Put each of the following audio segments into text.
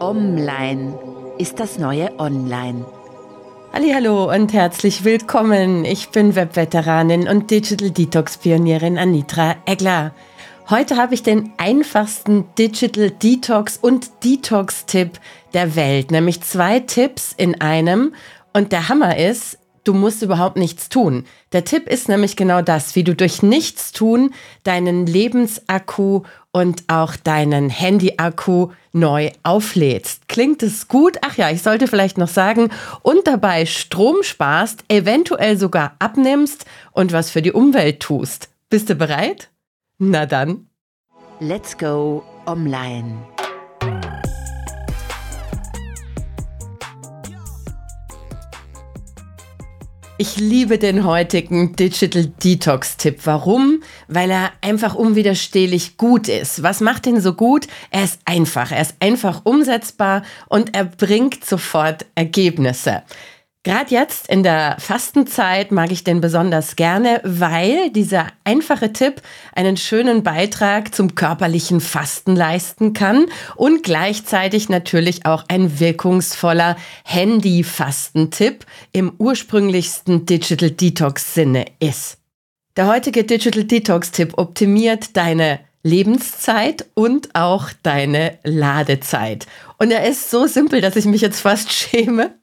Online ist das neue Online. Hallo und herzlich willkommen. Ich bin Webveteranin und Digital Detox Pionierin Anitra Egler. Heute habe ich den einfachsten Digital Detox und Detox Tipp der Welt, nämlich zwei Tipps in einem. Und der Hammer ist, du musst überhaupt nichts tun. Der Tipp ist nämlich genau das, wie du durch nichts tun deinen Lebensakku und auch deinen Handyakku neu auflädst. Klingt es gut? Ach ja, ich sollte vielleicht noch sagen, und dabei Strom sparst, eventuell sogar abnimmst und was für die Umwelt tust. Bist du bereit? Na dann. Let's go online. Ich liebe den heutigen Digital Detox-Tipp. Warum? Weil er einfach unwiderstehlich gut ist. Was macht ihn so gut? Er ist einfach. Er ist einfach umsetzbar und er bringt sofort Ergebnisse. Gerade jetzt in der Fastenzeit mag ich den besonders gerne, weil dieser einfache Tipp einen schönen Beitrag zum körperlichen Fasten leisten kann und gleichzeitig natürlich auch ein wirkungsvoller Handy-Fastentipp im ursprünglichsten Digital Detox-Sinne ist. Der heutige Digital Detox-Tipp optimiert deine Lebenszeit und auch deine Ladezeit. Und er ist so simpel, dass ich mich jetzt fast schäme,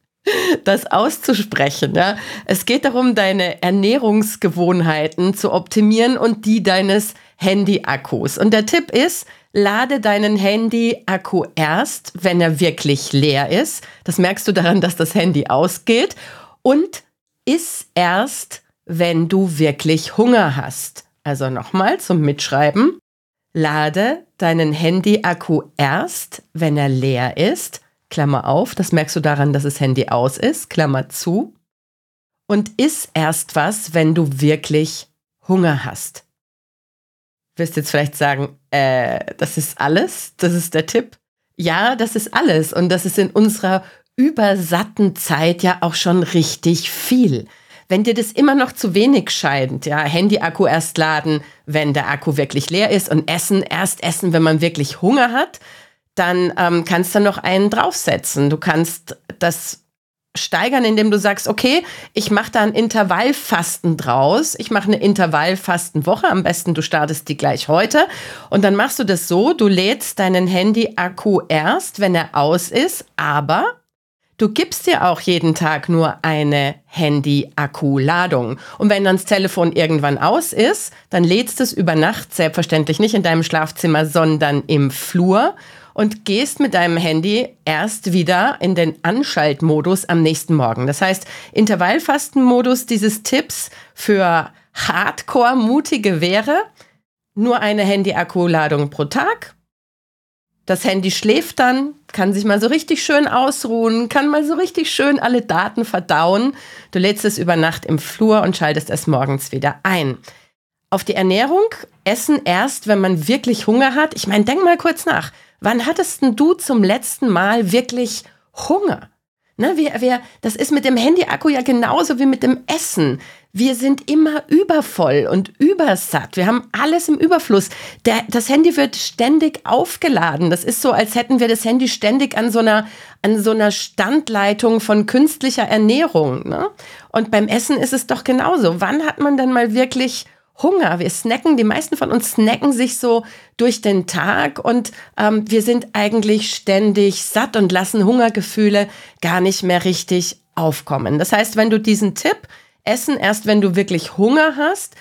das auszusprechen. Ja. Es geht darum, deine Ernährungsgewohnheiten zu optimieren und die deines Handy-Akkus. Und der Tipp ist, lade deinen Handy-Akku erst, wenn er wirklich leer ist. Das merkst du daran, dass das Handy ausgeht. Und iss erst, wenn du wirklich Hunger hast. Also nochmal zum Mitschreiben. Lade deinen Handy-Akku erst, wenn er leer ist Klammer auf, das merkst du daran, dass das Handy aus ist, Klammer zu. Und iss erst was, wenn du wirklich Hunger hast. Wirst jetzt vielleicht sagen, äh, das ist alles? Das ist der Tipp? Ja, das ist alles. Und das ist in unserer übersatten Zeit ja auch schon richtig viel. Wenn dir das immer noch zu wenig scheint, ja, Handy-Akku erst laden, wenn der Akku wirklich leer ist und Essen erst essen, wenn man wirklich Hunger hat, dann ähm, kannst du noch einen draufsetzen. Du kannst das steigern, indem du sagst, okay, ich mache da ein Intervallfasten draus. Ich mache eine Intervallfastenwoche. Am besten du startest die gleich heute. Und dann machst du das so, du lädst deinen Handy-Akku erst, wenn er aus ist, aber du gibst dir auch jeden Tag nur eine Handy-Akku-Ladung. Und wenn dann das Telefon irgendwann aus ist, dann lädst du es über Nacht selbstverständlich nicht in deinem Schlafzimmer, sondern im Flur und gehst mit deinem Handy erst wieder in den Anschaltmodus am nächsten Morgen. Das heißt, Intervallfastenmodus dieses Tipps für Hardcore-Mutige wäre, nur eine Handy-Akkuladung pro Tag. Das Handy schläft dann, kann sich mal so richtig schön ausruhen, kann mal so richtig schön alle Daten verdauen. Du lädst es über Nacht im Flur und schaltest es morgens wieder ein. Auf die Ernährung, Essen erst, wenn man wirklich Hunger hat. Ich meine, denk mal kurz nach. Wann hattest denn du zum letzten Mal wirklich Hunger? Ne, wir, wir, das ist mit dem Handy-Akku ja genauso wie mit dem Essen. Wir sind immer übervoll und übersatt. Wir haben alles im Überfluss. Der, das Handy wird ständig aufgeladen. Das ist so, als hätten wir das Handy ständig an so einer, an so einer Standleitung von künstlicher Ernährung. Ne? Und beim Essen ist es doch genauso. Wann hat man denn mal wirklich Hunger. Wir snacken, die meisten von uns snacken sich so durch den Tag und ähm, wir sind eigentlich ständig satt und lassen Hungergefühle gar nicht mehr richtig aufkommen. Das heißt, wenn du diesen Tipp Essen erst, wenn du wirklich Hunger hast,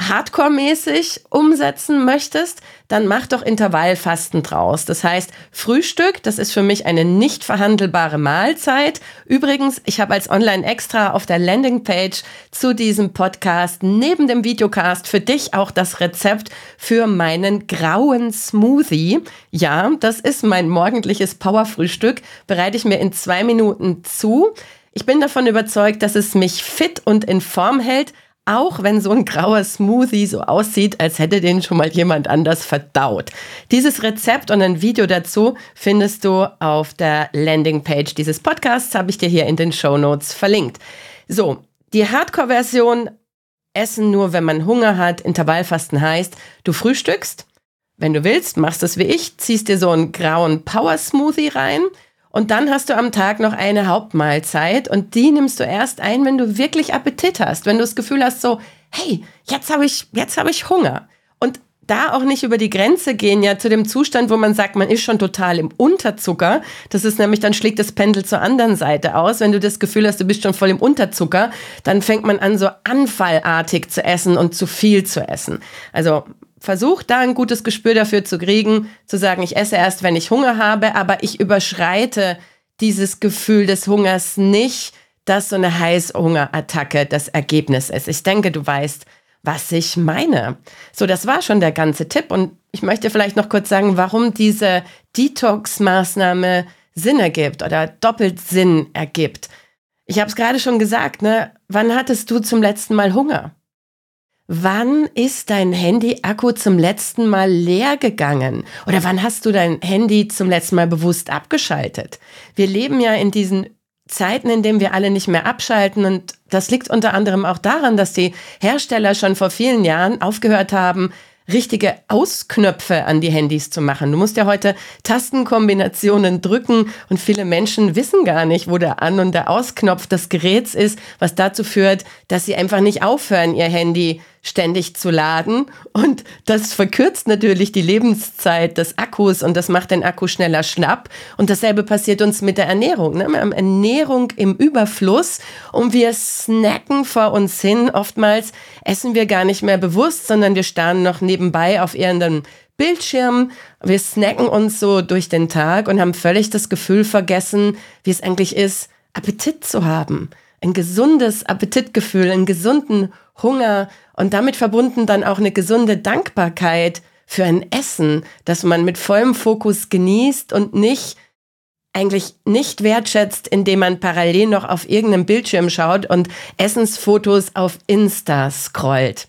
Hardcore-mäßig umsetzen möchtest, dann mach doch Intervallfasten draus. Das heißt, Frühstück, das ist für mich eine nicht verhandelbare Mahlzeit. Übrigens, ich habe als Online-Extra auf der Landingpage zu diesem Podcast neben dem Videocast für dich auch das Rezept für meinen grauen Smoothie. Ja, das ist mein morgendliches Powerfrühstück. Bereite ich mir in zwei Minuten zu. Ich bin davon überzeugt, dass es mich fit und in Form hält, auch wenn so ein grauer Smoothie so aussieht, als hätte den schon mal jemand anders verdaut. Dieses Rezept und ein Video dazu findest du auf der Landingpage dieses Podcasts, habe ich dir hier in den Show Notes verlinkt. So, die Hardcore-Version Essen nur, wenn man Hunger hat, Intervallfasten heißt, du frühstückst, Wenn du willst, machst es wie ich, ziehst dir so einen grauen Power Smoothie rein und dann hast du am Tag noch eine Hauptmahlzeit und die nimmst du erst ein, wenn du wirklich Appetit hast, wenn du das Gefühl hast so, hey, jetzt habe ich jetzt habe ich Hunger. Und da auch nicht über die Grenze gehen, ja, zu dem Zustand, wo man sagt, man ist schon total im Unterzucker. Das ist nämlich, dann schlägt das Pendel zur anderen Seite aus. Wenn du das Gefühl hast, du bist schon voll im Unterzucker, dann fängt man an, so anfallartig zu essen und zu viel zu essen. Also versuch da ein gutes Gespür dafür zu kriegen, zu sagen, ich esse erst, wenn ich Hunger habe, aber ich überschreite dieses Gefühl des Hungers nicht, dass so eine Heißhungerattacke das Ergebnis ist. Ich denke, du weißt, was ich meine. So, das war schon der ganze Tipp. Und ich möchte vielleicht noch kurz sagen, warum diese Detox-Maßnahme Sinn ergibt oder doppelt Sinn ergibt. Ich habe es gerade schon gesagt, ne? Wann hattest du zum letzten Mal Hunger? Wann ist dein Handy-Akku zum letzten Mal leer gegangen? Oder wann hast du dein Handy zum letzten Mal bewusst abgeschaltet? Wir leben ja in diesen Zeiten, in denen wir alle nicht mehr abschalten. Und das liegt unter anderem auch daran, dass die Hersteller schon vor vielen Jahren aufgehört haben, richtige Ausknöpfe an die Handys zu machen. Du musst ja heute Tastenkombinationen drücken und viele Menschen wissen gar nicht, wo der An- und der Ausknopf des Geräts ist, was dazu führt, dass sie einfach nicht aufhören, ihr Handy ständig zu laden. Und das verkürzt natürlich die Lebenszeit des Akkus und das macht den Akku schneller schnapp. Und dasselbe passiert uns mit der Ernährung. Ne? Wir haben Ernährung im Überfluss und wir snacken vor uns hin. Oftmals essen wir gar nicht mehr bewusst, sondern wir starren noch nebenbei auf irgendeinem Bildschirm. Wir snacken uns so durch den Tag und haben völlig das Gefühl vergessen, wie es eigentlich ist, Appetit zu haben. Ein gesundes Appetitgefühl, einen gesunden Hunger und damit verbunden dann auch eine gesunde Dankbarkeit für ein Essen, das man mit vollem Fokus genießt und nicht eigentlich nicht wertschätzt, indem man parallel noch auf irgendeinem Bildschirm schaut und Essensfotos auf Insta scrollt.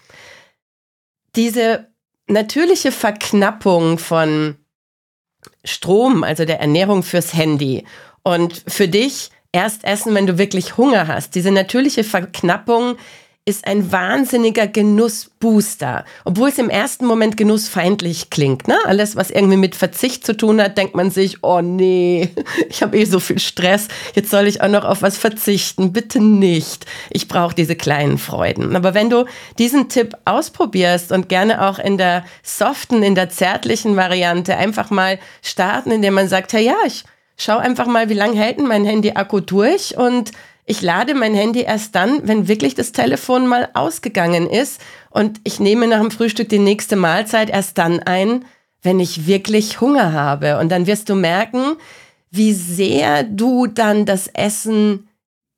Diese natürliche Verknappung von Strom, also der Ernährung fürs Handy und für dich erst essen, wenn du wirklich Hunger hast. Diese natürliche Verknappung ist ein wahnsinniger Genussbooster. Obwohl es im ersten Moment genussfeindlich klingt. Ne? Alles, was irgendwie mit Verzicht zu tun hat, denkt man sich, oh nee, ich habe eh so viel Stress, jetzt soll ich auch noch auf was verzichten. Bitte nicht. Ich brauche diese kleinen Freuden. Aber wenn du diesen Tipp ausprobierst und gerne auch in der soften, in der zärtlichen Variante einfach mal starten, indem man sagt, hey, ja, ich schau einfach mal, wie lange hält denn mein Handy-Akku durch? Und ich lade mein Handy erst dann, wenn wirklich das Telefon mal ausgegangen ist. Und ich nehme nach dem Frühstück die nächste Mahlzeit erst dann ein, wenn ich wirklich Hunger habe. Und dann wirst du merken, wie sehr du dann das Essen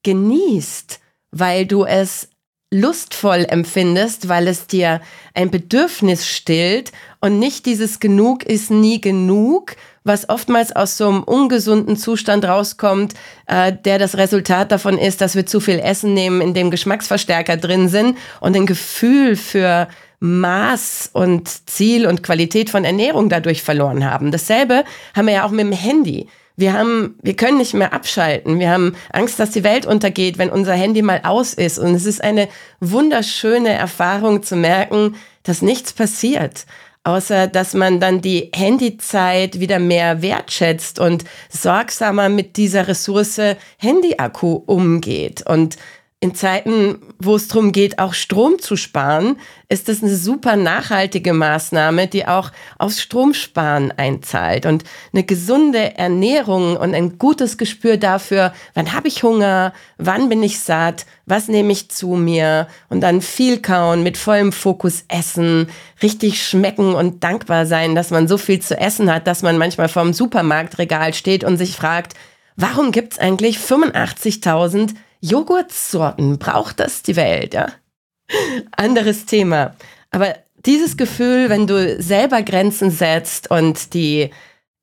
genießt, weil du es lustvoll empfindest, weil es dir ein Bedürfnis stillt. Und nicht dieses Genug ist nie genug, was oftmals aus so einem ungesunden Zustand rauskommt, äh, der das Resultat davon ist, dass wir zu viel Essen nehmen, in dem Geschmacksverstärker drin sind und ein Gefühl für Maß und Ziel und Qualität von Ernährung dadurch verloren haben. Dasselbe haben wir ja auch mit dem Handy. Wir haben, wir können nicht mehr abschalten. Wir haben Angst, dass die Welt untergeht, wenn unser Handy mal aus ist. Und es ist eine wunderschöne Erfahrung zu merken, dass nichts passiert außer dass man dann die Handyzeit wieder mehr wertschätzt und sorgsamer mit dieser Ressource Handyakku umgeht. Und in Zeiten, wo es darum geht, auch Strom zu sparen, ist das eine super nachhaltige Maßnahme, die auch aufs Stromsparen einzahlt. Und eine gesunde Ernährung und ein gutes Gespür dafür, wann habe ich Hunger, wann bin ich satt, was nehme ich zu mir und dann viel kauen, mit vollem Fokus essen, richtig schmecken und dankbar sein, dass man so viel zu essen hat, dass man manchmal vorm Supermarktregal steht und sich fragt, warum gibt es eigentlich 85.000 Joghurtsorten, braucht das die Welt, ja? Anderes Thema. Aber dieses Gefühl, wenn du selber Grenzen setzt und die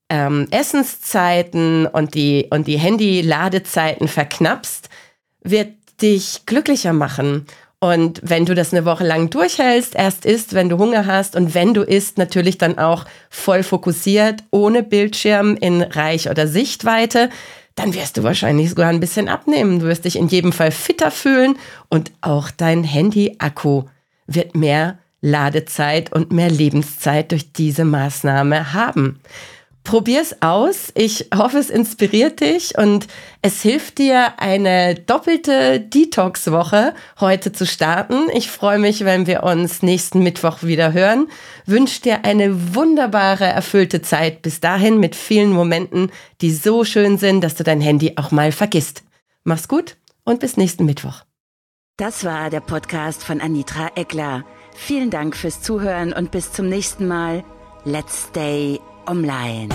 ähm, Essenszeiten und die, und die Handy-Ladezeiten verknappst, wird dich glücklicher machen. Und wenn du das eine Woche lang durchhältst, erst isst, wenn du Hunger hast und wenn du isst, natürlich dann auch voll fokussiert, ohne Bildschirm in Reich oder Sichtweite, dann wirst du wahrscheinlich sogar ein bisschen abnehmen. Du wirst dich in jedem Fall fitter fühlen und auch dein Handy-Akku wird mehr Ladezeit und mehr Lebenszeit durch diese Maßnahme haben. Probier's aus. Ich hoffe, es inspiriert dich und es hilft dir, eine doppelte Detox-Woche heute zu starten. Ich freue mich, wenn wir uns nächsten Mittwoch wieder hören. Wünsche dir eine wunderbare, erfüllte Zeit bis dahin mit vielen Momenten, die so schön sind, dass du dein Handy auch mal vergisst. Mach's gut und bis nächsten Mittwoch. Das war der Podcast von Anitra Eckler. Vielen Dank fürs Zuhören und bis zum nächsten Mal. Let's stay online.